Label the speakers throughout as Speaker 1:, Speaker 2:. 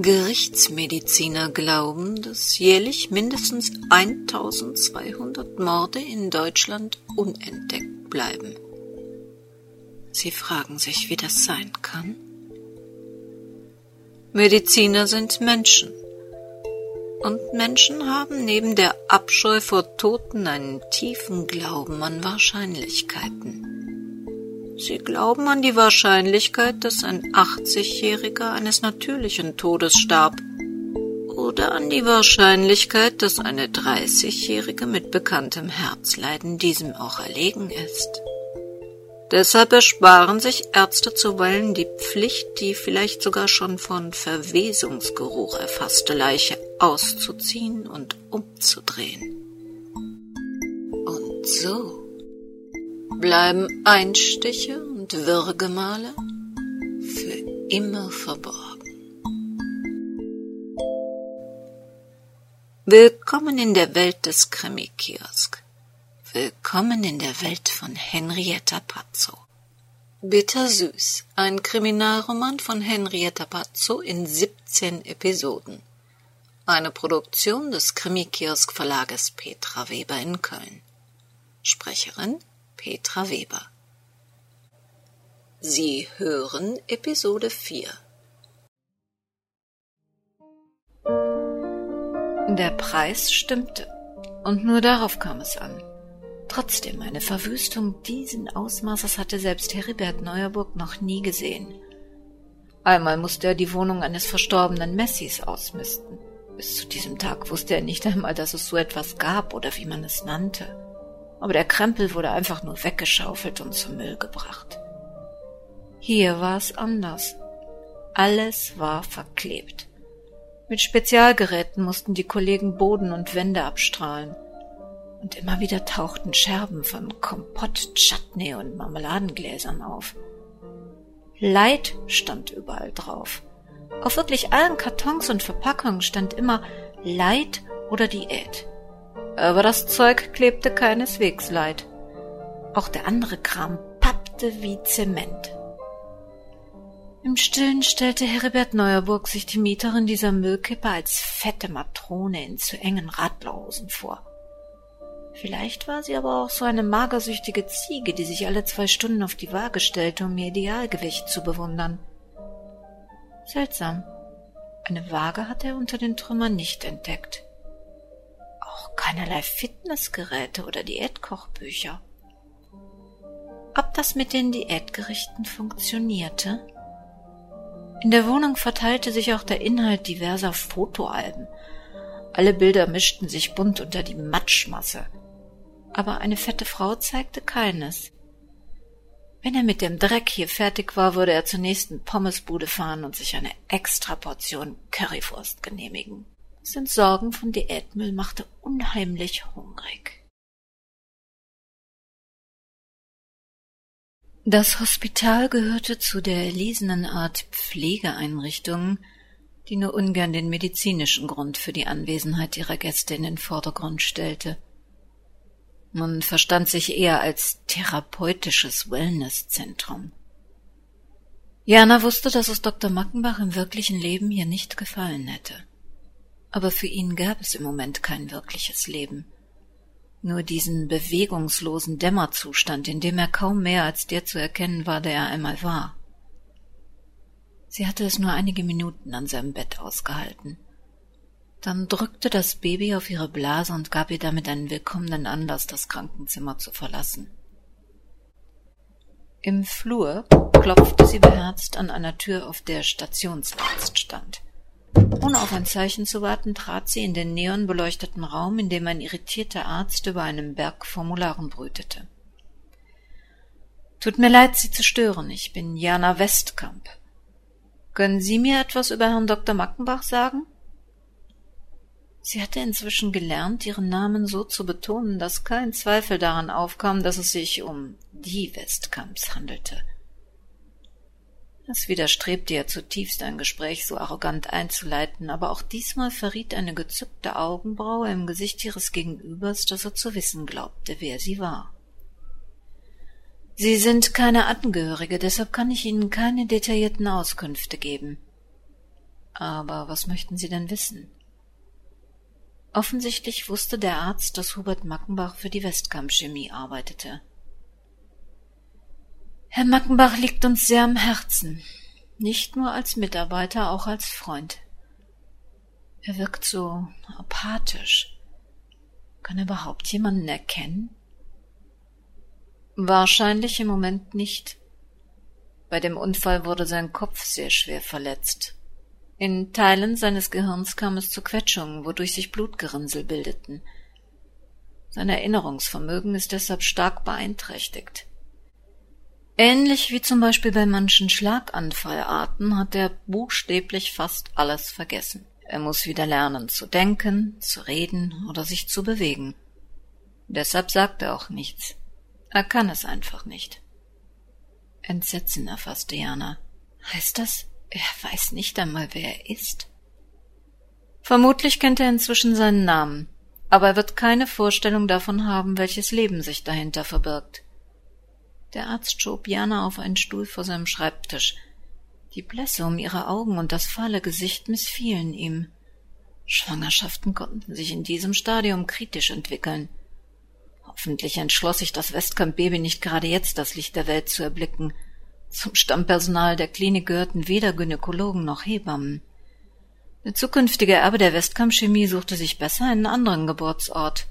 Speaker 1: Gerichtsmediziner glauben, dass jährlich mindestens 1200 Morde in Deutschland unentdeckt bleiben. Sie fragen sich, wie das sein kann. Mediziner sind Menschen. Und Menschen haben neben der Abscheu vor Toten einen tiefen Glauben an Wahrscheinlichkeiten. Sie glauben an die Wahrscheinlichkeit, dass ein 80-Jähriger eines natürlichen Todes starb. Oder an die Wahrscheinlichkeit, dass eine 30-Jährige mit bekanntem Herzleiden diesem auch erlegen ist. Deshalb ersparen sich Ärzte zuweilen die Pflicht, die vielleicht sogar schon von Verwesungsgeruch erfasste Leiche auszuziehen und umzudrehen. Und so bleiben Einstiche und Würgemale für immer verborgen. Willkommen in der Welt des Krimi-Kiosk. Willkommen in der Welt von Henrietta Pazzo. Bittersüß, ein Kriminalroman von Henrietta Pazzo in 17 Episoden. Eine Produktion des Krimi-Kiosk Verlages Petra Weber in Köln. Sprecherin Petra Weber. Sie hören Episode 4. Der Preis stimmte, und nur darauf kam es an. Trotzdem, eine Verwüstung diesen Ausmaßes hatte selbst Heribert Neuerburg noch nie gesehen. Einmal musste er die Wohnung eines verstorbenen Messis ausmisten. Bis zu diesem Tag wusste er nicht einmal, dass es so etwas gab oder wie man es nannte aber der Krempel wurde einfach nur weggeschaufelt und zum Müll gebracht. Hier war es anders. Alles war verklebt. Mit Spezialgeräten mussten die Kollegen Boden und Wände abstrahlen. Und immer wieder tauchten Scherben von Kompott, Chutney und Marmeladengläsern auf. Leid stand überall drauf. Auf wirklich allen Kartons und Verpackungen stand immer Leid oder Diät aber das Zeug klebte keineswegs leid. Auch der andere Kram pappte wie Zement. Im Stillen stellte Heribert Neuerburg sich die Mieterin dieser Müllkippe als fette Matrone in zu engen Radlerhosen vor. Vielleicht war sie aber auch so eine magersüchtige Ziege, die sich alle zwei Stunden auf die Waage stellte, um ihr Idealgewicht zu bewundern. Seltsam. Eine Waage hatte er unter den Trümmern nicht entdeckt keinerlei Fitnessgeräte oder Diätkochbücher. Ob das mit den Diätgerichten funktionierte? In der Wohnung verteilte sich auch der Inhalt diverser Fotoalben. Alle Bilder mischten sich bunt unter die Matschmasse. Aber eine fette Frau zeigte keines. Wenn er mit dem Dreck hier fertig war, würde er zur nächsten Pommesbude fahren und sich eine extra Portion Currywurst genehmigen sind Sorgen von Diätmüll machte unheimlich hungrig. Das Hospital gehörte zu der erlesenen Art Pflegeeinrichtungen, die nur ungern den medizinischen Grund für die Anwesenheit ihrer Gäste in den Vordergrund stellte. Man verstand sich eher als therapeutisches Wellnesszentrum. Jana wusste, dass es Dr. Mackenbach im wirklichen Leben hier nicht gefallen hätte aber für ihn gab es im Moment kein wirkliches Leben. Nur diesen bewegungslosen Dämmerzustand, in dem er kaum mehr als der zu erkennen war, der er einmal war. Sie hatte es nur einige Minuten an seinem Bett ausgehalten. Dann drückte das Baby auf ihre Blase und gab ihr damit einen willkommenen Anlass, das Krankenzimmer zu verlassen. Im Flur klopfte sie beherzt an einer Tür, auf der Stationsarzt stand. Ohne auf ein Zeichen zu warten, trat sie in den neonbeleuchteten Raum, in dem ein irritierter Arzt über einem Berg Formularen brütete. Tut mir leid, Sie zu stören. Ich bin Jana Westkamp. Können Sie mir etwas über Herrn Dr. Mackenbach sagen? Sie hatte inzwischen gelernt, ihren Namen so zu betonen, dass kein Zweifel daran aufkam, dass es sich um die Westkamps handelte. Es widerstrebte ihr zutiefst, ein Gespräch so arrogant einzuleiten, aber auch diesmal verriet eine gezückte Augenbraue im Gesicht ihres Gegenübers, dass er zu wissen glaubte, wer sie war. Sie sind keine Angehörige, deshalb kann ich Ihnen keine detaillierten Auskünfte geben. Aber was möchten Sie denn wissen? Offensichtlich wusste der Arzt, dass Hubert Mackenbach für die Westkamp Chemie arbeitete. Herr Mackenbach liegt uns sehr am Herzen, nicht nur als Mitarbeiter, auch als Freund. Er wirkt so apathisch. Kann er überhaupt jemanden erkennen? Wahrscheinlich im Moment nicht. Bei dem Unfall wurde sein Kopf sehr schwer verletzt. In Teilen seines Gehirns kam es zu Quetschungen, wodurch sich Blutgerinnsel bildeten. Sein Erinnerungsvermögen ist deshalb stark beeinträchtigt. Ähnlich wie zum Beispiel bei manchen Schlaganfallarten hat er buchstäblich fast alles vergessen. Er muss wieder lernen zu denken, zu reden oder sich zu bewegen. Deshalb sagt er auch nichts. Er kann es einfach nicht. Entsetzen erfasste Jana. Heißt das, er weiß nicht einmal, wer er ist? Vermutlich kennt er inzwischen seinen Namen, aber er wird keine Vorstellung davon haben, welches Leben sich dahinter verbirgt. Der Arzt schob Jana auf einen Stuhl vor seinem Schreibtisch. Die Blässe um ihre Augen und das fahle Gesicht missfielen ihm. Schwangerschaften konnten sich in diesem Stadium kritisch entwickeln. Hoffentlich entschloss sich das Westkamp-Baby nicht gerade jetzt das Licht der Welt zu erblicken. Zum Stammpersonal der Klinik gehörten weder Gynäkologen noch Hebammen. Der zukünftige Erbe der Westkamp-Chemie suchte sich besser einen anderen Geburtsort.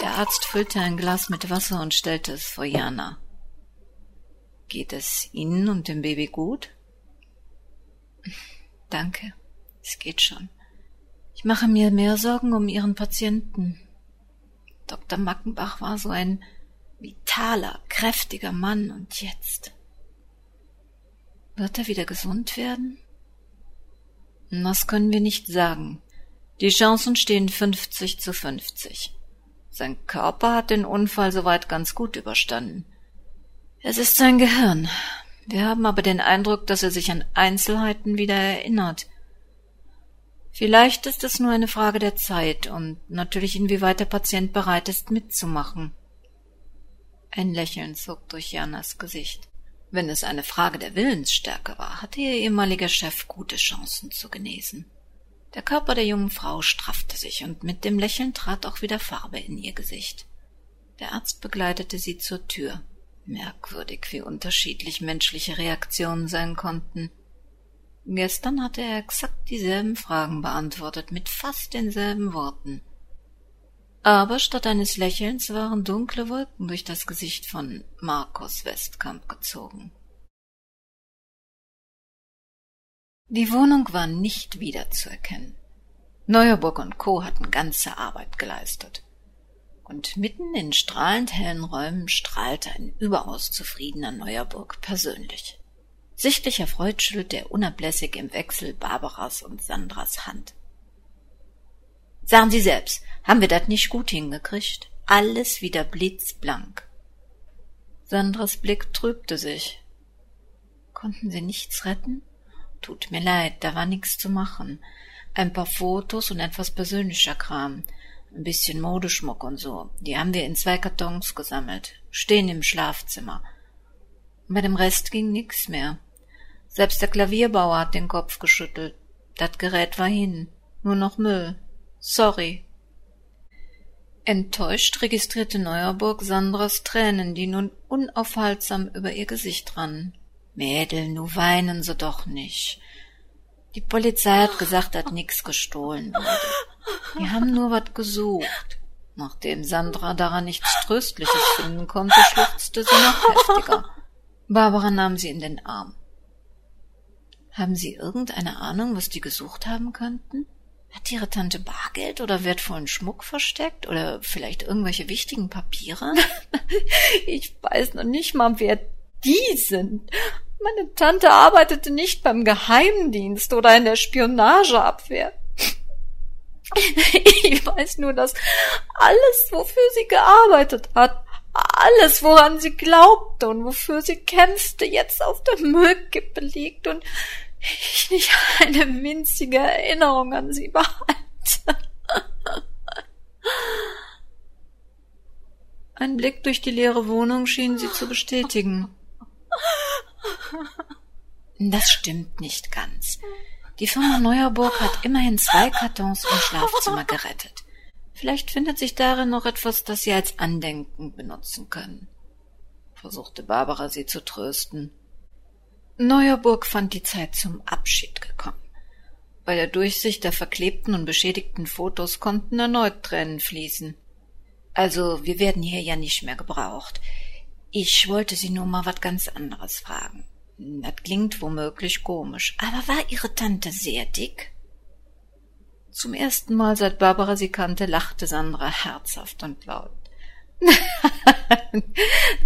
Speaker 1: Der Arzt füllte ein Glas mit Wasser und stellte es vor Jana. Geht es Ihnen und dem Baby gut? Danke, es geht schon. Ich mache mir mehr Sorgen um Ihren Patienten. Dr. Mackenbach war so ein vitaler, kräftiger Mann und jetzt. Wird er wieder gesund werden? Das können wir nicht sagen. Die Chancen stehen 50 zu 50. Sein Körper hat den Unfall soweit ganz gut überstanden. Es ist sein Gehirn. Wir haben aber den Eindruck, dass er sich an Einzelheiten wieder erinnert. Vielleicht ist es nur eine Frage der Zeit und natürlich inwieweit der Patient bereit ist mitzumachen. Ein Lächeln zog durch Janas Gesicht. Wenn es eine Frage der Willensstärke war, hatte ihr ehemaliger Chef gute Chancen zu genesen. Der Körper der jungen Frau straffte sich, und mit dem Lächeln trat auch wieder Farbe in ihr Gesicht. Der Arzt begleitete sie zur Tür. Merkwürdig, wie unterschiedlich menschliche Reaktionen sein konnten. Gestern hatte er exakt dieselben Fragen beantwortet, mit fast denselben Worten. Aber statt eines Lächelns waren dunkle Wolken durch das Gesicht von Markus Westkamp gezogen. Die Wohnung war nicht wiederzuerkennen. Neuerburg und Co. hatten ganze Arbeit geleistet. Und mitten in strahlend hellen Räumen strahlte ein überaus zufriedener Neuerburg persönlich. Sichtlich erfreut schüttelte er unablässig im Wechsel Barbaras und Sandras Hand. Sagen Sie selbst, haben wir das nicht gut hingekriegt? Alles wieder blitzblank. Sandras Blick trübte sich. Konnten Sie nichts retten? Tut mir leid, da war nichts zu machen. Ein paar Fotos und etwas persönlicher Kram. Ein bisschen Modeschmuck und so. Die haben wir in zwei Kartons gesammelt. Stehen im Schlafzimmer. bei dem Rest ging nix mehr. Selbst der Klavierbauer hat den Kopf geschüttelt. Das Gerät war hin. Nur noch Müll. Sorry. Enttäuscht registrierte Neuerburg Sandras Tränen, die nun unaufhaltsam über ihr Gesicht rannen. Mädel, nu weinen sie doch nicht. Die Polizei hat gesagt, dass nix gestohlen wurde. Die haben nur was gesucht. Nachdem Sandra daran nichts Tröstliches finden konnte, schluchzte sie noch heftiger. Barbara nahm sie in den Arm. Haben Sie irgendeine Ahnung, was die gesucht haben könnten? Hat Ihre Tante Bargeld oder wertvollen Schmuck versteckt? Oder vielleicht irgendwelche wichtigen Papiere?
Speaker 2: ich weiß noch nicht mal, wer die sind. Meine Tante arbeitete nicht beim Geheimdienst oder in der Spionageabwehr. Ich weiß nur, dass alles, wofür sie gearbeitet hat, alles, woran sie glaubte und wofür sie kämpfte, jetzt auf der Müllkippe liegt und ich nicht eine winzige Erinnerung an sie behalte.
Speaker 1: Ein Blick durch die leere Wohnung schien sie zu bestätigen. Das stimmt nicht ganz. Die Firma Neuerburg hat immerhin zwei Kartons im Schlafzimmer gerettet. Vielleicht findet sich darin noch etwas, das Sie als Andenken benutzen können, versuchte Barbara sie zu trösten. Neuerburg fand die Zeit zum Abschied gekommen. Bei der Durchsicht der verklebten und beschädigten Fotos konnten erneut Tränen fließen. Also, wir werden hier ja nicht mehr gebraucht. Ich wollte Sie nur mal was ganz anderes fragen. Das klingt womöglich komisch, aber war Ihre Tante sehr dick? Zum ersten Mal seit Barbara sie kannte, lachte Sandra herzhaft und laut.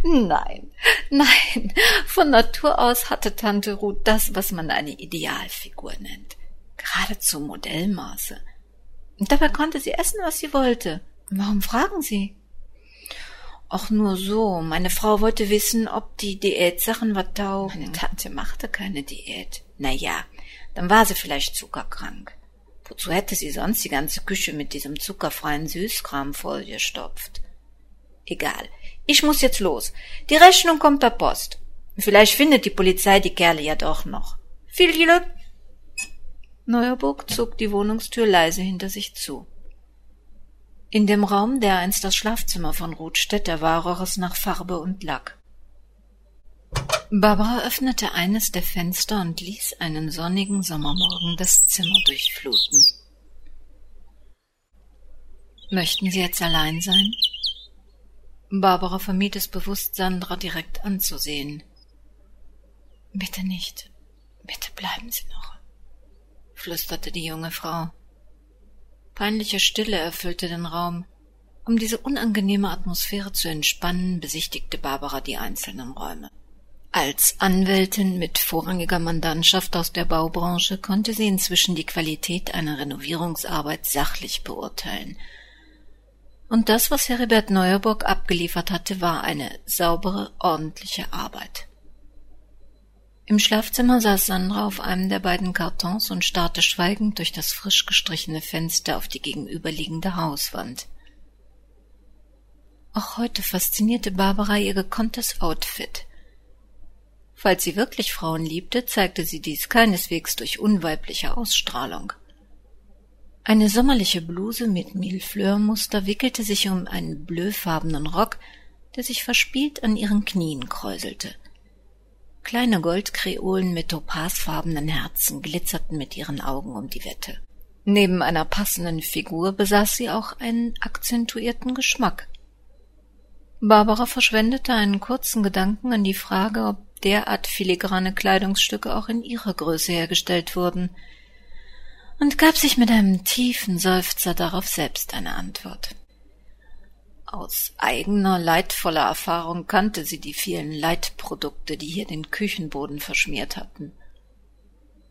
Speaker 1: nein, nein, von Natur aus hatte Tante Ruth das, was man eine Idealfigur nennt. Geradezu Modellmaße. Dabei konnte sie essen, was sie wollte. Warum fragen Sie? Ach, nur so. Meine Frau wollte wissen, ob die Diätsachen was taugen. Meine Tante machte keine Diät. Na ja, dann war sie vielleicht zuckerkrank. Wozu hätte sie sonst die ganze Küche mit diesem zuckerfreien Süßkram vollgestopft? Egal. Ich muss jetzt los. Die Rechnung kommt per Post. Vielleicht findet die Polizei die Kerle ja doch noch. Viel Glück! Neuerburg zog die Wohnungstür leise hinter sich zu. In dem Raum, der einst das Schlafzimmer von Ruth Stetter war, roch es nach Farbe und Lack. Barbara öffnete eines der Fenster und ließ einen sonnigen Sommermorgen das Zimmer durchfluten. Möchten Sie jetzt allein sein? Barbara vermied es bewusst, Sandra direkt anzusehen. Bitte nicht. Bitte bleiben Sie noch, flüsterte die junge Frau. Peinliche Stille erfüllte den Raum. Um diese unangenehme Atmosphäre zu entspannen, besichtigte Barbara die einzelnen Räume. Als Anwältin mit vorrangiger Mandantschaft aus der Baubranche konnte sie inzwischen die Qualität einer Renovierungsarbeit sachlich beurteilen. Und das, was Heribert Neuerburg abgeliefert hatte, war eine saubere, ordentliche Arbeit. Im Schlafzimmer saß Sandra auf einem der beiden Kartons und starrte schweigend durch das frisch gestrichene Fenster auf die gegenüberliegende Hauswand. Auch heute faszinierte Barbara ihr gekonntes Outfit. Falls sie wirklich Frauen liebte, zeigte sie dies keineswegs durch unweibliche Ausstrahlung. Eine sommerliche Bluse mit Millefleur-Muster wickelte sich um einen blöfarbenen Rock, der sich verspielt an ihren Knien kräuselte. Kleine Goldkreolen mit topasfarbenen Herzen glitzerten mit ihren Augen um die Wette. Neben einer passenden Figur besaß sie auch einen akzentuierten Geschmack. Barbara verschwendete einen kurzen Gedanken an die Frage, ob derart filigrane Kleidungsstücke auch in ihrer Größe hergestellt wurden, und gab sich mit einem tiefen Seufzer darauf selbst eine Antwort. Aus eigener leidvoller Erfahrung kannte sie die vielen Leitprodukte, die hier den Küchenboden verschmiert hatten.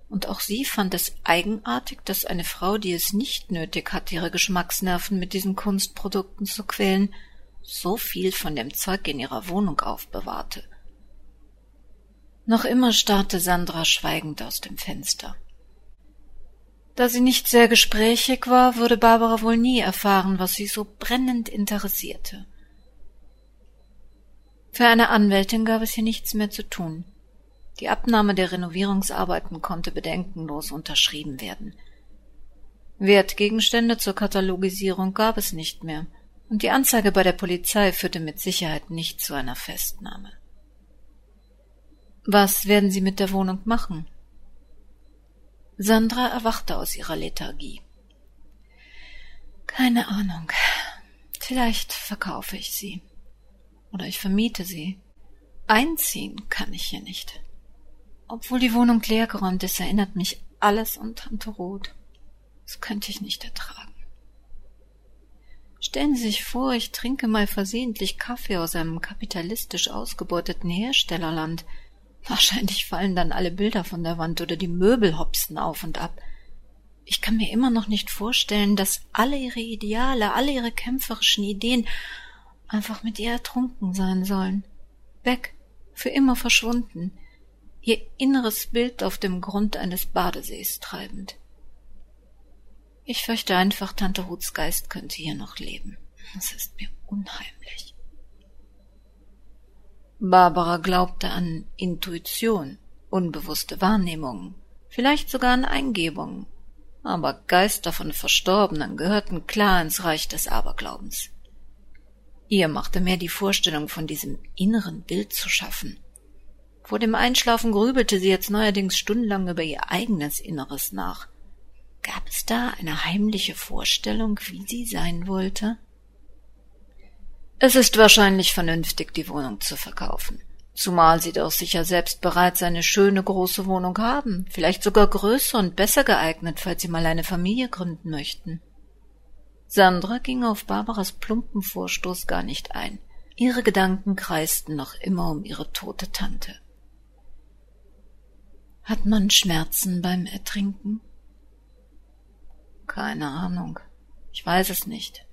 Speaker 1: Und auch sie fand es eigenartig, dass eine Frau, die es nicht nötig hatte, ihre Geschmacksnerven mit diesen Kunstprodukten zu quälen, so viel von dem Zeug in ihrer Wohnung aufbewahrte. Noch immer starrte Sandra schweigend aus dem Fenster. Da sie nicht sehr gesprächig war, würde Barbara wohl nie erfahren, was sie so brennend interessierte. Für eine Anwältin gab es hier nichts mehr zu tun. Die Abnahme der Renovierungsarbeiten konnte bedenkenlos unterschrieben werden. Wertgegenstände zur Katalogisierung gab es nicht mehr, und die Anzeige bei der Polizei führte mit Sicherheit nicht zu einer Festnahme. Was werden Sie mit der Wohnung machen? Sandra erwachte aus ihrer Lethargie. Keine Ahnung. Vielleicht verkaufe ich sie. Oder ich vermiete sie. Einziehen kann ich hier nicht. Obwohl die Wohnung leergeräumt ist, erinnert mich alles an Tante Ruth. Das könnte ich nicht ertragen. Stellen Sie sich vor, ich trinke mal versehentlich Kaffee aus einem kapitalistisch ausgebeuteten Herstellerland, Wahrscheinlich fallen dann alle Bilder von der Wand oder die Möbel hopsten auf und ab. Ich kann mir immer noch nicht vorstellen, dass alle ihre Ideale, alle ihre kämpferischen Ideen einfach mit ihr ertrunken sein sollen. Weg, für immer verschwunden, ihr inneres Bild auf dem Grund eines Badesees treibend. Ich fürchte einfach, Tante Ruths Geist könnte hier noch leben. Das ist mir unheimlich. Barbara glaubte an Intuition, unbewusste Wahrnehmungen, vielleicht sogar an Eingebungen, aber Geister von Verstorbenen gehörten klar ins Reich des Aberglaubens. Ihr machte mehr die Vorstellung von diesem inneren Bild zu schaffen. Vor dem Einschlafen grübelte sie jetzt neuerdings stundenlang über ihr eigenes Inneres nach. Gab es da eine heimliche Vorstellung, wie sie sein wollte? Es ist wahrscheinlich vernünftig, die Wohnung zu verkaufen. Zumal Sie doch sicher selbst bereits eine schöne große Wohnung haben, vielleicht sogar größer und besser geeignet, falls Sie mal eine Familie gründen möchten. Sandra ging auf Barbaras plumpen Vorstoß gar nicht ein. Ihre Gedanken kreisten noch immer um ihre tote Tante. Hat man Schmerzen beim Ertrinken? Keine Ahnung. Ich weiß es nicht.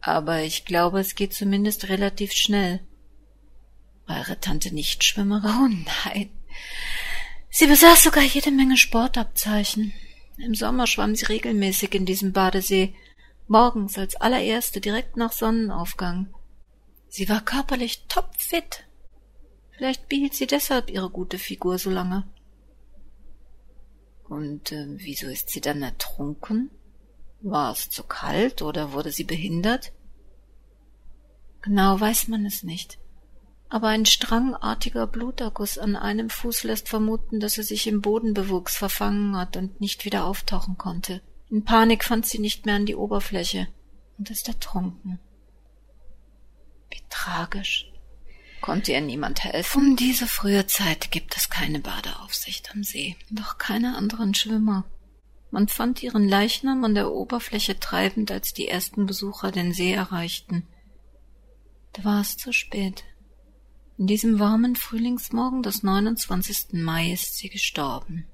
Speaker 1: Aber ich glaube, es geht zumindest relativ schnell. Eure Tante nicht Schwimmerin? Oh nein. Sie besaß sogar jede Menge Sportabzeichen. Im Sommer schwamm sie regelmäßig in diesem Badesee, morgens als allererste direkt nach Sonnenaufgang. Sie war körperlich topfit. Vielleicht behielt sie deshalb ihre gute Figur so lange. Und äh, wieso ist sie dann ertrunken? War es zu kalt oder wurde sie behindert? Genau weiß man es nicht aber ein strangartiger Bluterguss an einem Fuß lässt vermuten, dass er sich im Bodenbewuchs verfangen hat und nicht wieder auftauchen konnte. In Panik fand sie nicht mehr an die Oberfläche und ist ertrunken. Wie tragisch. Konnte ihr niemand helfen? Um diese frühe Zeit gibt es keine Badeaufsicht am See, doch keine anderen Schwimmer. Man fand ihren Leichnam an der Oberfläche treibend, als die ersten Besucher den See erreichten. Da war es zu spät. In diesem warmen Frühlingsmorgen des 29. Mai ist sie gestorben.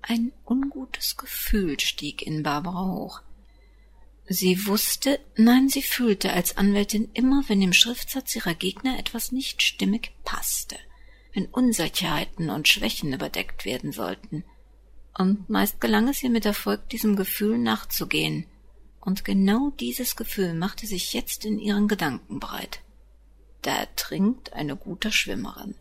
Speaker 1: Ein ungutes Gefühl stieg in Barbara hoch. Sie wusste, nein, sie fühlte als Anwältin immer, wenn im Schriftsatz ihrer Gegner etwas nicht stimmig passte, wenn Unsicherheiten und Schwächen überdeckt werden sollten. Und meist gelang es ihr mit Erfolg, diesem Gefühl nachzugehen. Und genau dieses Gefühl machte sich jetzt in ihren Gedanken breit. Da ertrinkt eine gute Schwimmerin.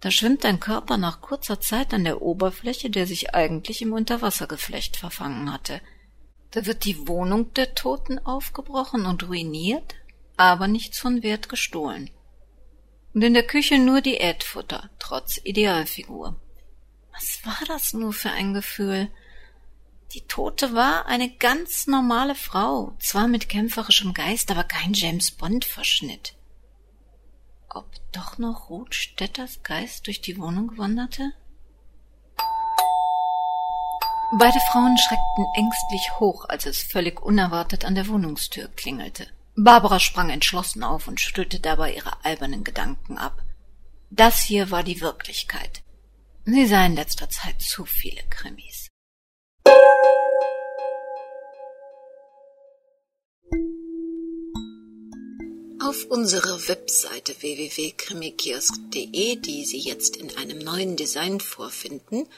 Speaker 1: Da schwimmt ein Körper nach kurzer Zeit an der Oberfläche, der sich eigentlich im Unterwassergeflecht verfangen hatte. Da wird die Wohnung der Toten aufgebrochen und ruiniert, aber nichts von Wert gestohlen. Und in der Küche nur die Erdfutter, trotz Idealfigur. Was war das nur für ein Gefühl? Die Tote war eine ganz normale Frau, zwar mit kämpferischem Geist, aber kein James Bond Verschnitt ob doch noch Ruth Stetters Geist durch die Wohnung wanderte? Beide Frauen schreckten ängstlich hoch, als es völlig unerwartet an der Wohnungstür klingelte. Barbara sprang entschlossen auf und schüttelte dabei ihre albernen Gedanken ab. Das hier war die Wirklichkeit. Sie sah in letzter Zeit zu viele Krimis. Auf unserer Webseite www.krimikiosk.de, die Sie jetzt in einem neuen Design vorfinden,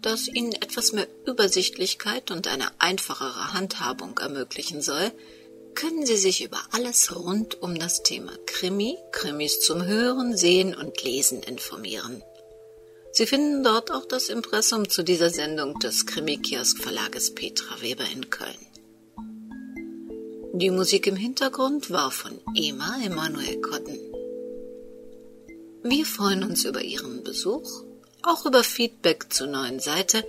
Speaker 1: das Ihnen etwas mehr Übersichtlichkeit und eine einfachere Handhabung ermöglichen soll, können Sie sich über alles rund um das Thema Krimi, Krimis zum Hören, Sehen und Lesen informieren. Sie finden dort auch das Impressum zu dieser Sendung des Krimikiosk Verlages Petra Weber in Köln. Die Musik im Hintergrund war von Ema Emanuel Kotten. Wir freuen uns über Ihren Besuch, auch über Feedback zur neuen Seite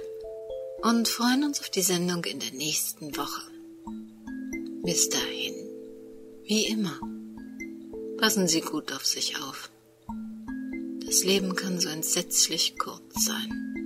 Speaker 1: und freuen uns auf die Sendung in der nächsten Woche. Bis dahin, wie immer, passen Sie gut auf sich auf. Das Leben kann so entsetzlich kurz sein.